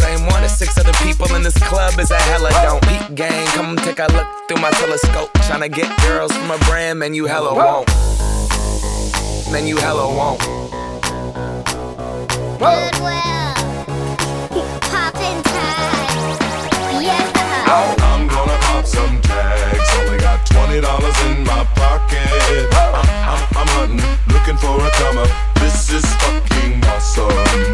same one as six other people in this club is a hella don't. Peep gang, come take a look through my telescope. Tryna get girls from a brand, man, you hella won't. Man, you hella won't. Goodwill. Poppin' tags. Yeah. I'm gonna pop some tags. Only got twenty dollars in my pocket. I'm, I'm, I'm hunting, looking for a come. This is fucking awesome.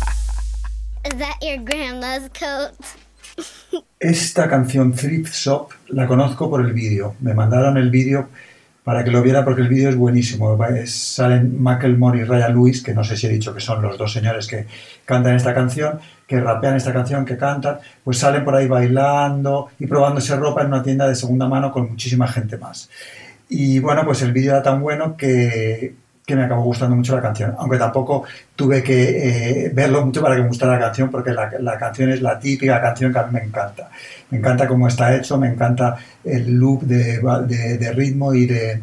Is that your grandma's coat? Esta canción Thrift Shop la conozco por el vídeo. Me mandaron el vídeo para que lo viera porque el vídeo es buenísimo. Salen Macklemore y Ryan Lewis, que no sé si he dicho que son los dos señores que cantan esta canción, que rapean esta canción, que cantan, pues salen por ahí bailando y probándose ropa en una tienda de segunda mano con muchísima gente más. Y bueno, pues el vídeo era tan bueno que, que me acabó gustando mucho la canción, aunque tampoco tuve que eh, verlo mucho para que me gustara la canción, porque la, la canción es la típica canción que a mí me encanta. Me encanta cómo está hecho, me encanta el loop de, de- de ritmo y de,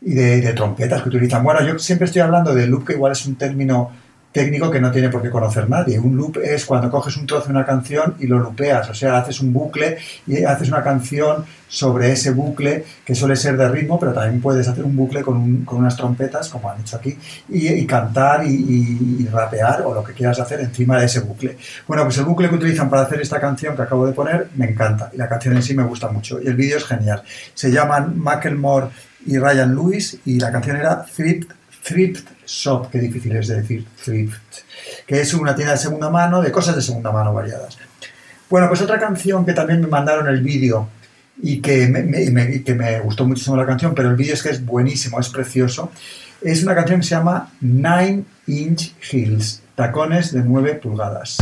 y de, de trompetas que utilizan. Bueno, yo siempre estoy hablando de loop, que igual es un término técnico que no tiene por qué conocer nadie. Un loop es cuando coges un trozo de una canción y lo lupeas, o sea, haces un bucle y haces una canción sobre ese bucle que suele ser de ritmo, pero también puedes hacer un bucle con, un- con unas trompetas, como han hecho aquí, y, cantar y rapear o lo que quieras hacer encima de ese bucle. Bueno, pues el bucle que utilizan para hacer esta canción que acabo de poner me encanta y la canción en sí me gusta mucho y el vídeo es genial. Se llaman Macklemore y Ryan Lewis y la canción era Thrift, Thrift Shop, qué difícil es de decir Thrift, que es una tienda de segunda mano de cosas de segunda mano variadas. Bueno, pues otra canción que también me mandaron el vídeo y que me, que me gustó muchísimo la canción, pero el vídeo es que es buenísimo, es precioso. Es una canción que se llama Nine Inch Heels, tacones de 9 pulgadas.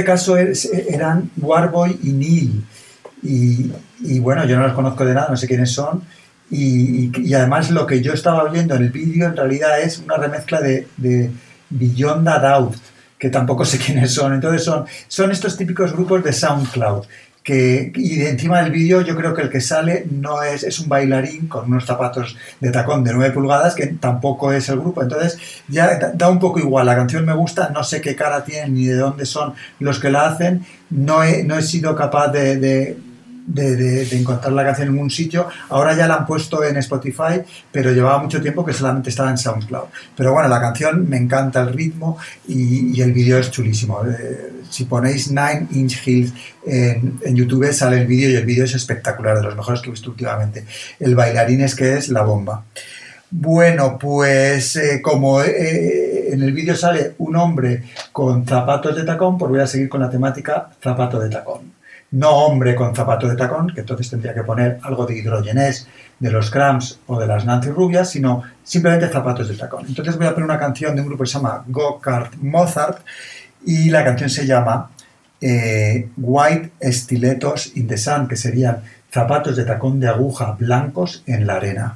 Este caso es- eran Warboy y Neil. Y, bueno, yo no los conozco de nada, no sé quiénes son. Y, además lo que yo estaba viendo en el vídeo en realidad es una remezcla de, de Beyond a Doubt, que tampoco sé quiénes son. Entonces son, son estos típicos grupos de SoundCloud. Que, y encima del vídeo yo creo que el que sale no es, es un bailarín con unos zapatos de tacón de 9 pulgadas que tampoco es el grupo. Entonces ya da, un poco igual, la canción me gusta, no sé qué cara tienen ni de dónde son los que la hacen, no he, no he sido capaz de- de- encontrar la canción en ningún sitio. Ahora ya la han puesto en Spotify, pero llevaba mucho tiempo que solamente estaba en SoundCloud. Pero bueno, la canción me encanta el ritmo y, el vídeo es chulísimo. Eh, si ponéis Nine Inch Hills en, en YouTube sale el vídeo y el vídeo es espectacular, de los mejores que he visto últimamente. El bailarín es que es la bomba. Bueno, pues eh, como eh, en el vídeo sale un hombre con zapatos de tacón, pues voy a seguir con la temática zapato de tacón. No hombre con zapato de tacón, que entonces tendría que poner algo de hidrogenés de los Cramps o de las Nancy Rubias, sino simplemente zapatos de tacón. Entonces voy a poner una canción de un grupo que se llama Go Kart Mozart y la canción se llama eh, White Stilettos in the Sun, que serían zapatos de tacón de aguja blancos en la arena.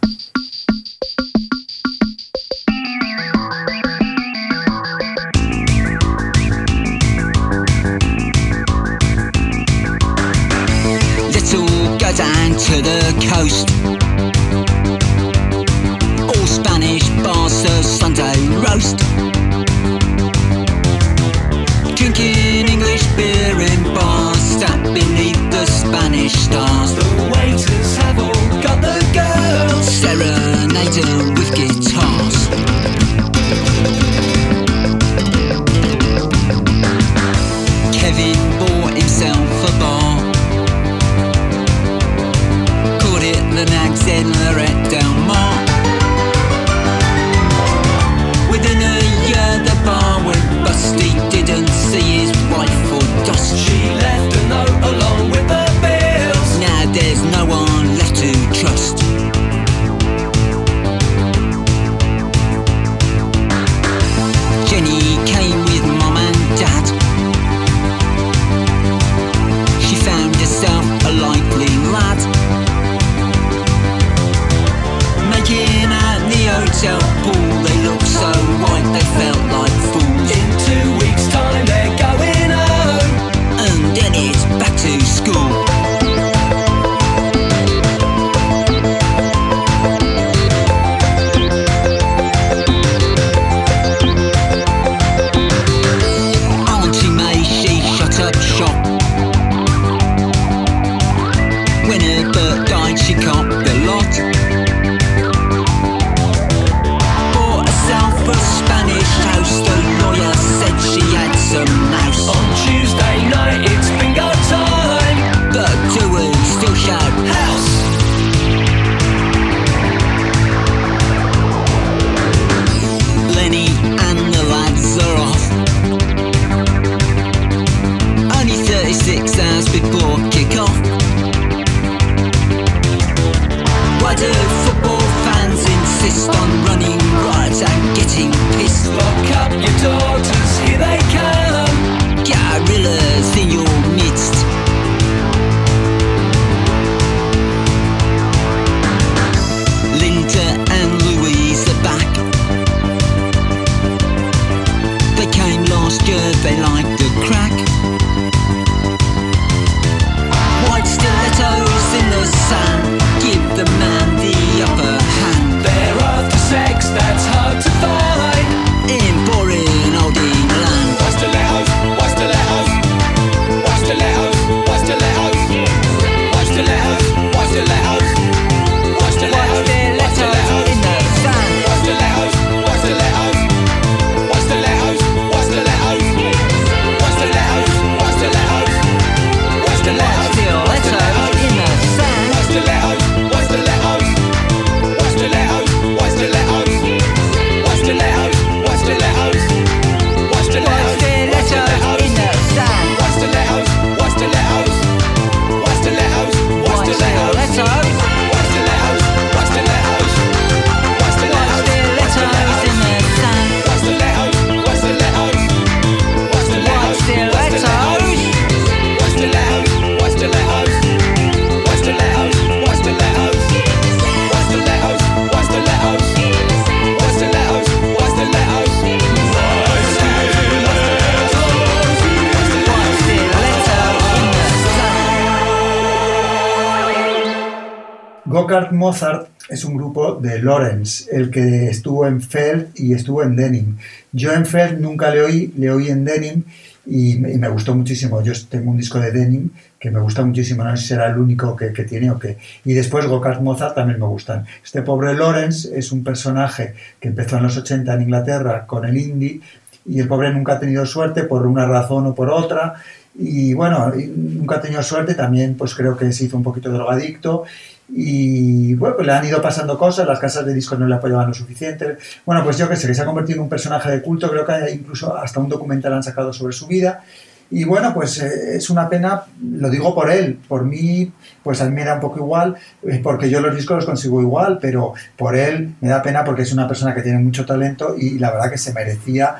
Mozart es un grupo de Lawrence, el que estuvo en Feld y estuvo en Denim. Yo en Feld nunca le oí, le oí en Denim y, me- gustó muchísimo. Yo tengo un disco de Denim que me gusta muchísimo, no sé si será el único que, tiene o qué. Y después Gokart Mozart también me gustan. Este pobre Lawrence es un personaje que empezó en los 80 en Inglaterra con el indie y el pobre nunca ha tenido suerte por una razón o por otra. Y bueno, nunca ha tenido suerte, también pues creo que se hizo un poquito drogadicto y bueno, pues le han ido pasando cosas, las casas de discos no le apoyaban lo suficiente. Bueno, pues yo que sé, que se ha convertido en un personaje de culto, creo que incluso hasta un documental han sacado sobre su vida. Y bueno, pues eh, es una pena, lo digo por él, por mí, pues a mí me da un poco igual, eh, porque yo los discos los consigo igual, pero por él me da pena porque es una persona que tiene mucho talento y la verdad que se merecía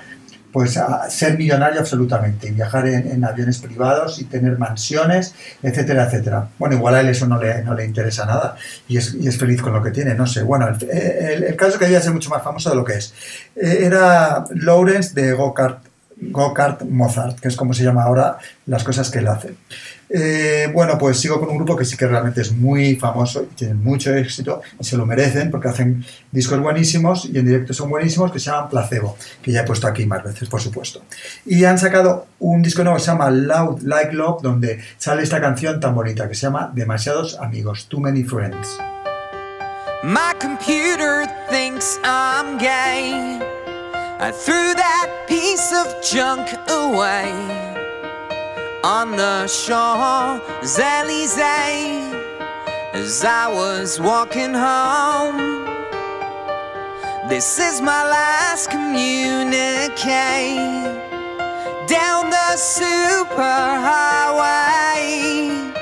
pues a ser millonario absolutamente y viajar en, aviones privados y tener mansiones, etcétera, etcétera. Bueno, igual a él eso no le, no le interesa nada y es, y es feliz con lo que tiene, no sé. Bueno, el, caso que debía ser mucho más famoso de lo que es. Eh, Era Lawrence de Gokart, Gokart Mozart, que es como se llama ahora las cosas que él hace. Eh, bueno, pues sigo con un grupo que sí que realmente es muy famoso y tienen mucho éxito y se lo merecen porque hacen discos buenísimos y en directo son buenísimos que se llaman Placebo, que ya he puesto aquí más veces, por supuesto. Y han sacado un disco nuevo que se llama Loud Like Love, donde sale esta canción tan bonita que se llama Demasiados Amigos, Too Many Friends. My computer thinks I'm gay. I threw that piece of junk away on the Champs Elysees as I was walking home. This is my last communique down the superhighway.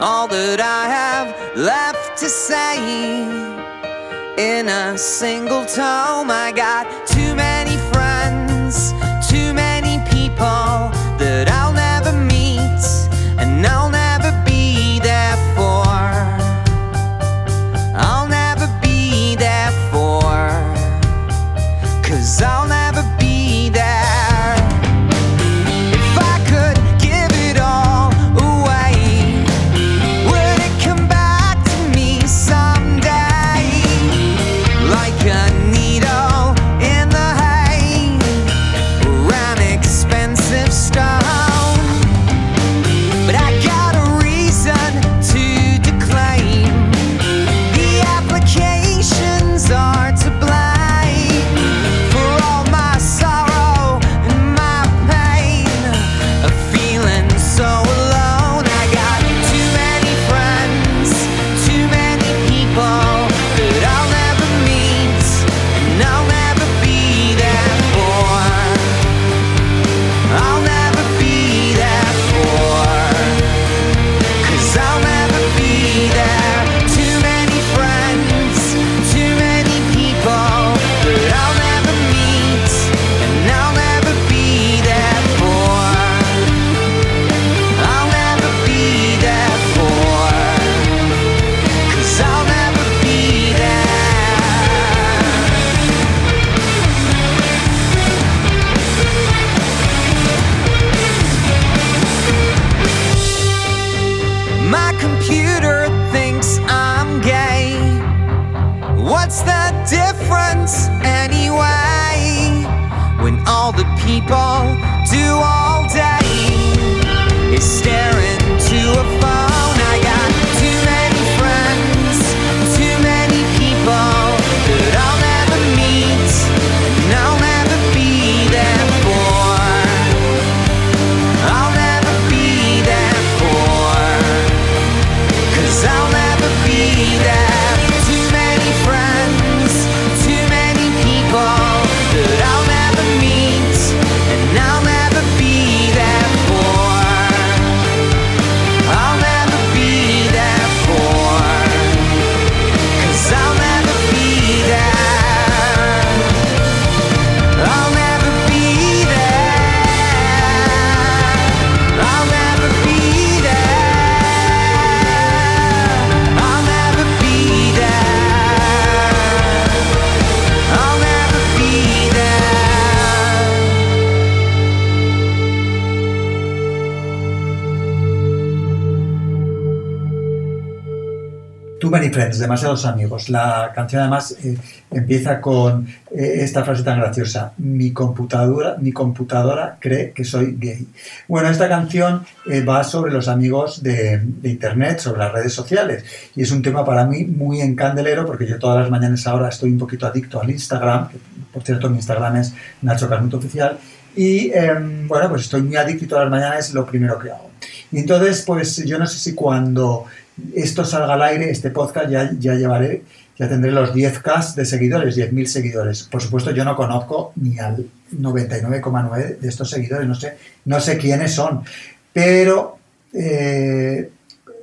All that I have left to say in a single tome. I got demasiados amigos. La canción además eh, empieza con eh, esta frase tan graciosa. Mi computadora, mi computadora cree que soy gay. Bueno, esta canción eh, va sobre los amigos de, Internet, sobre las redes sociales. Y es un tema para mí muy encandelero porque yo todas las mañanas ahora estoy un poquito adicto al Instagram. por cierto, mi Instagram es Nacho Carnuto Oficial. Y em, bueno, pues estoy muy adicto y todas las mañanas es lo primero que hago. Y entonces, pues yo no sé si cuando esto salga al aire, este podcast, ya, ya llevaré, ya tendré los 10k de seguidores, 10.000 seguidores. Por supuesto, yo no conozco ni al 99,9 de estos seguidores, no sé, no sé quiénes son, pero eh,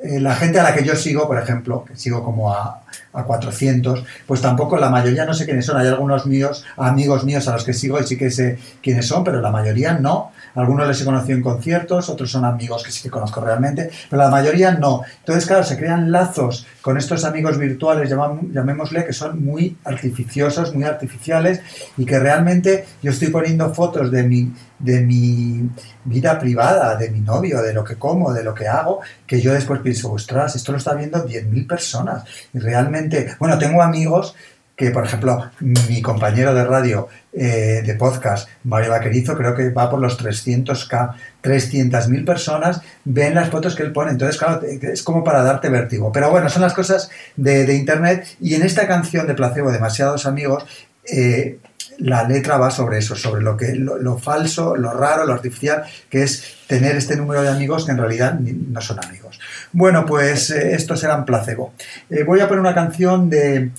eh, la gente a la que yo sigo, por ejemplo, sigo como a, a 400, pues tampoco la mayoría no sé quiénes son. Hay algunos míos, amigos míos a los que sigo y sí que sé quiénes son, pero la mayoría no. Algunos les he conocido en conciertos, otros son amigos que sí que conozco realmente, pero la mayoría no. Entonces, claro, se crean lazos con estos amigos virtuales, llamémosle, que son muy artificiosos, muy artificiales y que realmente yo estoy poniendo fotos de mi, de mi vida privada, de mi novio, de lo que como, de lo que hago, que yo después pienso, ostras, esto lo está viendo 10.000 personas. Y realmente, bueno, tengo amigos que, por ejemplo, mi compañero de radio, eh, de podcast, Mario Vaquerizo, creo que va por los 300k, 300.000 personas ven las fotos que él pone. Entonces, claro, es como para darte vértigo. Pero bueno, son las cosas de, de Internet. Y en esta canción de Placebo, Demasiados Amigos, eh, la letra va sobre eso, sobre lo que lo, falso, lo raro, lo artificial, que es tener este número de amigos que en realidad no son amigos. Bueno, pues eh, estos eran placebo. Eh, voy a poner una canción de,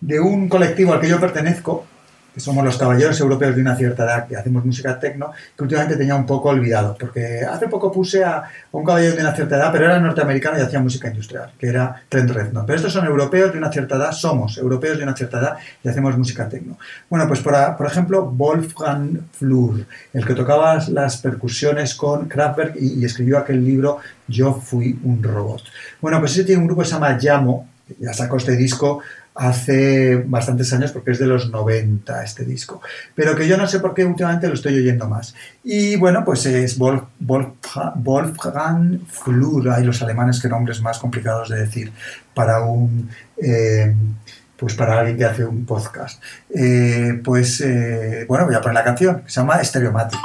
de un colectivo al que yo pertenezco, que somos los Caballeros Europeos de una cierta edad, que hacemos música tecno, que últimamente tenía un poco olvidado, porque hace poco puse a, un caballero de una cierta edad, pero era norteamericano y hacía música industrial, que era Trent Reznor. Pero estos son europeos de una cierta edad, somos europeos de una cierta edad y hacemos música tecno. Bueno, pues por, por ejemplo, Wolfgang Flur, el que tocaba las percusiones con Kraftwerk y escribió aquel libro Yo fui un robot. Bueno, pues ese tiene un grupo que se llama Yamo, ya sacó este disco hace bastantes años porque es de los 90 este disco, pero que yo no sé por qué últimamente lo estoy oyendo más. Y bueno, pues es Wolf- Wolfga- Wolfgang Flur, hay los alemanes que nombres más complicados de decir para un... eh, pues para alguien que hace un podcast. Eh, pues eh, bueno, voy a poner la canción, que se llama Stereomatic.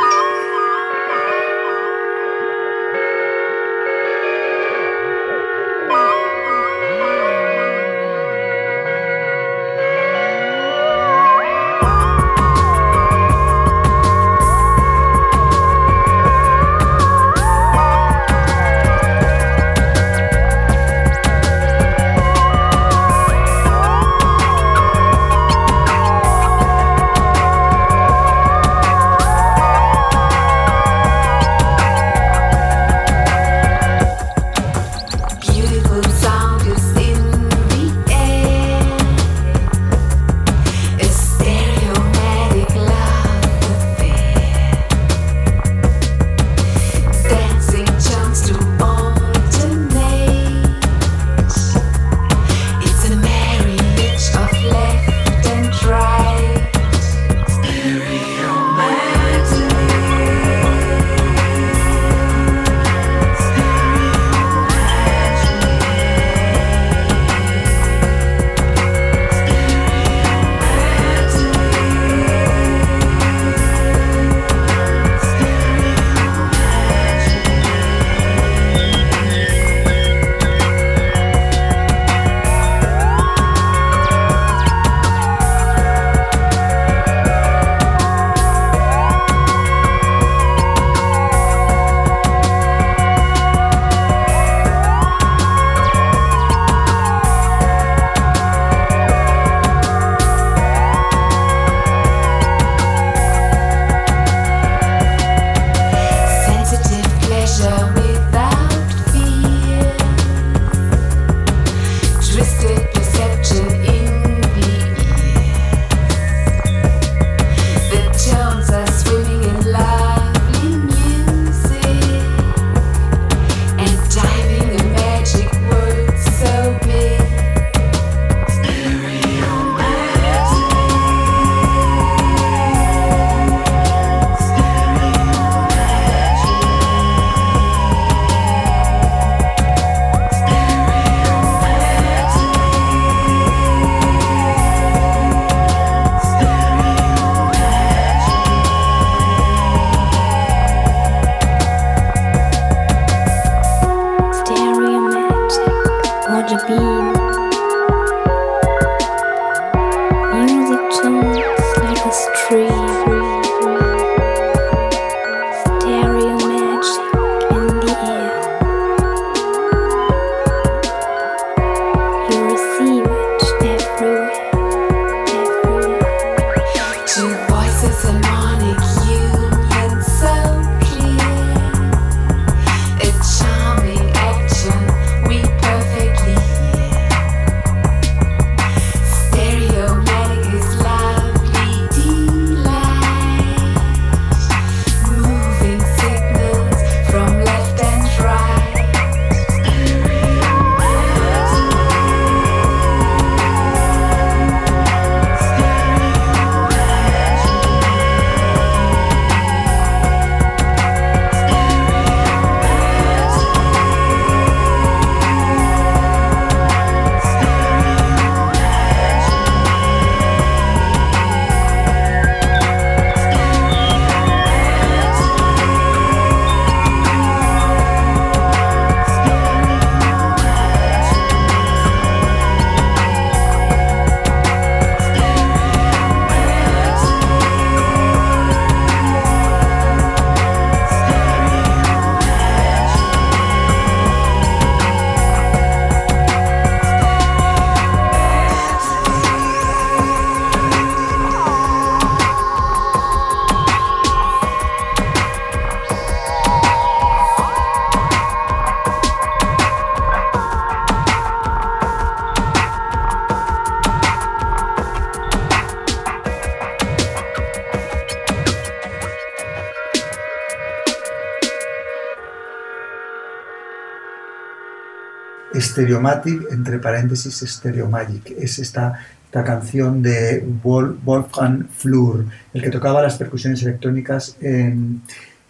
Stereomatic, entre paréntesis, Stereomagic. Es esta, esta canción de Wol- Wolfgang Flür, el que tocaba las percusiones electrónicas en,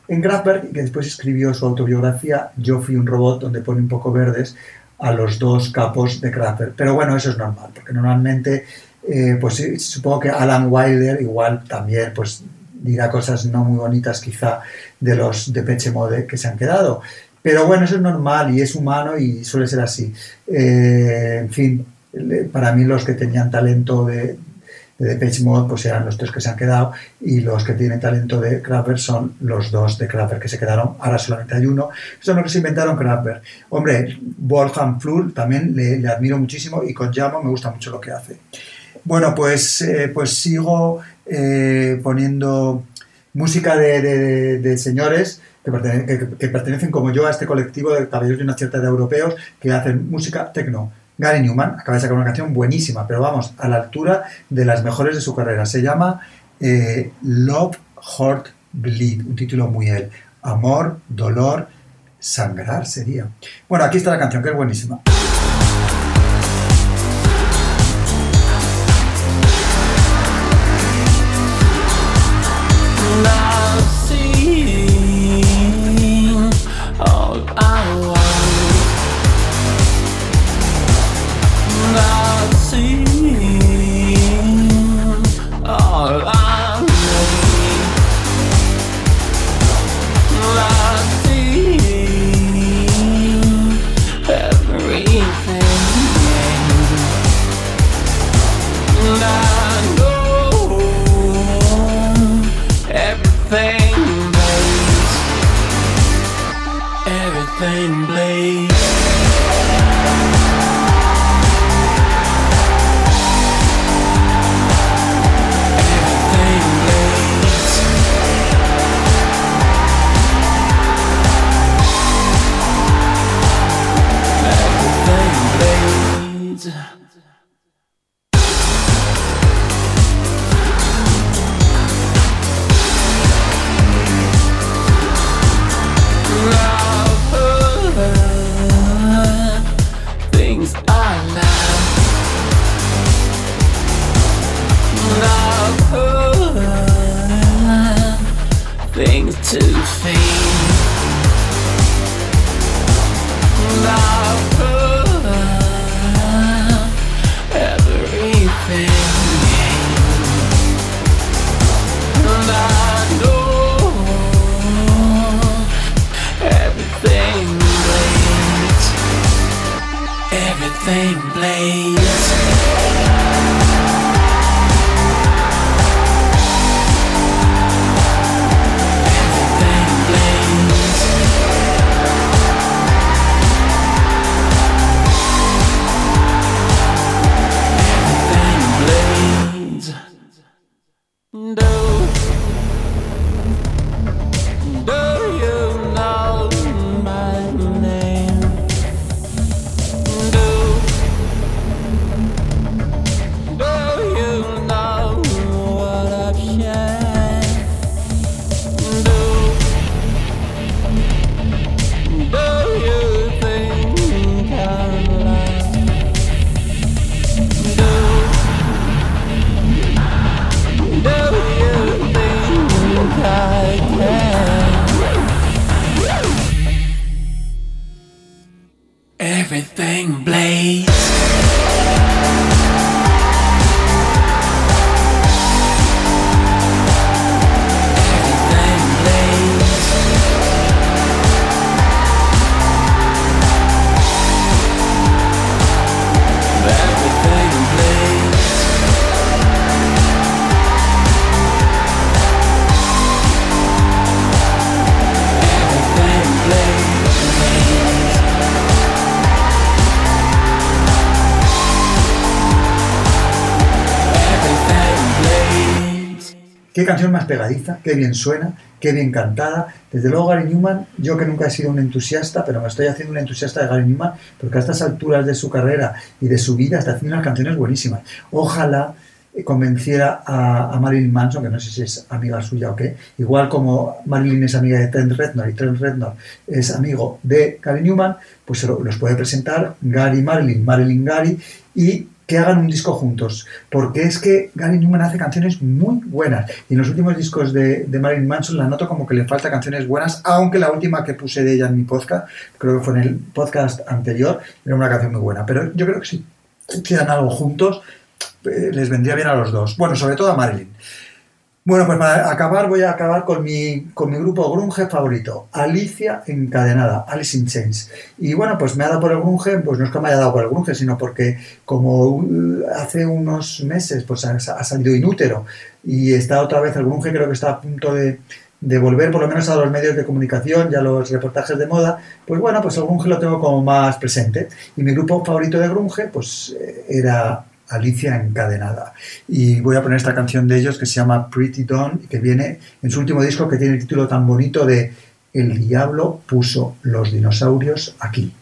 en y que después escribió su autobiografía Yo fui un robot, donde pone un poco verdes a los dos capos de Kraftwerk. Pero bueno, eso es normal, porque normalmente, eh, pues sí, supongo que Alan Wilder igual también, pues dirá cosas no muy bonitas quizá de los de Peche Mode que se han quedado. Pero bueno, eso es normal y es humano y suele ser así. Eh, en fin, para mí los que tenían talento de, de Depeche pues eran los tres que se han quedado y los que tienen talento de Kraftwerk son los dos de Kraftwerk que se quedaron. Ahora solamente hay uno. Son los que se inventaron Kraftwerk. Hombre, Wolfgang Flur también le, le admiro muchísimo y con Jamo me gusta mucho lo que hace. Bueno, pues, eh, pues sigo eh, poniendo música de- de señores que, pertene- que- que pertenecen como yo a este colectivo de caballeros de una cierta edad europeos que hacen música techno. Gary Newman acaba de sacar una canción buenísima, pero vamos, a la altura de las mejores de su carrera. Se llama eh, Love, Heart, Bleed, un título muy él. Amor, dolor, sangrar sería. Bueno, aquí está la canción, que es buenísima. I see Canción más pegadiza, qué bien suena, qué bien cantada. Desde luego Gary Newman, yo que nunca he sido un entusiasta, pero me estoy haciendo un entusiasta de Gary Newman, porque a estas alturas de su carrera y de su vida está haciendo unas canciones buenísimas. Ojalá eh, convenciera a, Marilyn Manson, que no sé si es amiga suya o qué, igual como Marilyn es amiga de Trent Reznor y Trent Reznor es amigo de Gary Newman, pues los puede presentar Gary Marilyn, Marilyn Gary y que hagan un disco juntos, porque es que Gary Newman hace canciones muy buenas y en los últimos discos de, Marilyn Manson la noto como que le falta canciones buenas, aunque la última que puse de ella en mi podcast, creo que fue en el podcast anterior, era una canción muy buena, pero yo creo que si hicieran algo juntos eh, les vendría bien a los dos, bueno, sobre todo a Marilyn. Bueno, pues para acabar voy a acabar con mi, con mi grupo grunge favorito, Alicia Encadenada, Alice in Chains. Y bueno, pues me ha dado por el grunge, pues no es que me haya dado por el grunge, sino porque como uh, hace unos meses pues ha, salido Inútero y está otra vez el grunge, creo que está a punto de, de volver por lo menos a los medios de comunicación y a los reportajes de moda, pues bueno, pues el grunge lo tengo como más presente. Y mi grupo favorito de grunge pues eh, era Alicia Encadenada. Y voy a poner esta canción de ellos que se llama Pretty Dawn que viene en su último disco que tiene el título tan bonito de El diablo puso los dinosaurios aquí.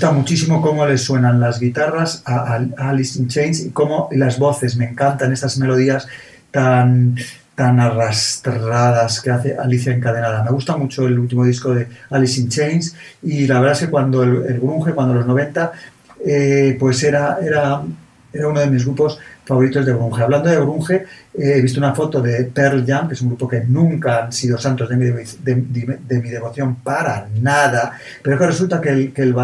Gusta muchísimo cómo le suenan las guitarras a, Alice in Chains y cómo las voces, me encantan estas melodías tan, tan arrastradas que hace Alicia Encadenada. Me gusta mucho el último disco de Alice in Chains y la verdad es que cuando el, el grunge, cuando los 90, eh, pues era, era, era uno de mis grupos favoritos de grunge. Hablando de grunge, eh, he visto una foto de Pearl Jam, que es un grupo que nunca han sido santos de mi, devo- de- de- de mi devoción para nada, pero que resulta que el, que el,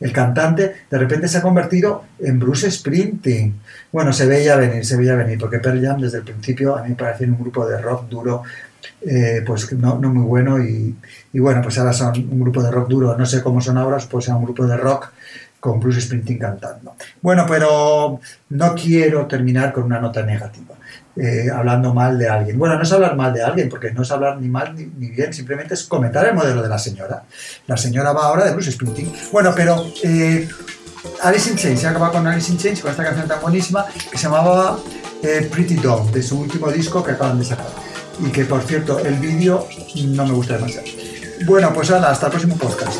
el cantante, de repente se ha convertido en Bruce Springsteen. Bueno, se veía venir, se veía venir, porque Pearl Jam desde el principio a mí parecía un grupo de rock duro, eh, pues no, muy bueno y, y bueno, pues ahora son un grupo de rock duro, no sé cómo son ahora, pues son un grupo de rock con Bruce Springsteen cantando. Bueno, pero no quiero terminar con una nota negativa, eh, hablando mal de alguien. Bueno, no es hablar mal de alguien, porque no es hablar ni mal ni, bien, simplemente es comentar el modelo de la señora. La señora va ahora de Bruce Springsteen. Bueno, pero eh, Alice in Chains, se acaba con Alice in Chains, con esta canción tan buenísima que se llamaba eh, Pretty Dog, de su último disco que acaban de sacar. Y que, por cierto, el vídeo no me gusta demasiado. Bueno, pues hasta el próximo podcast.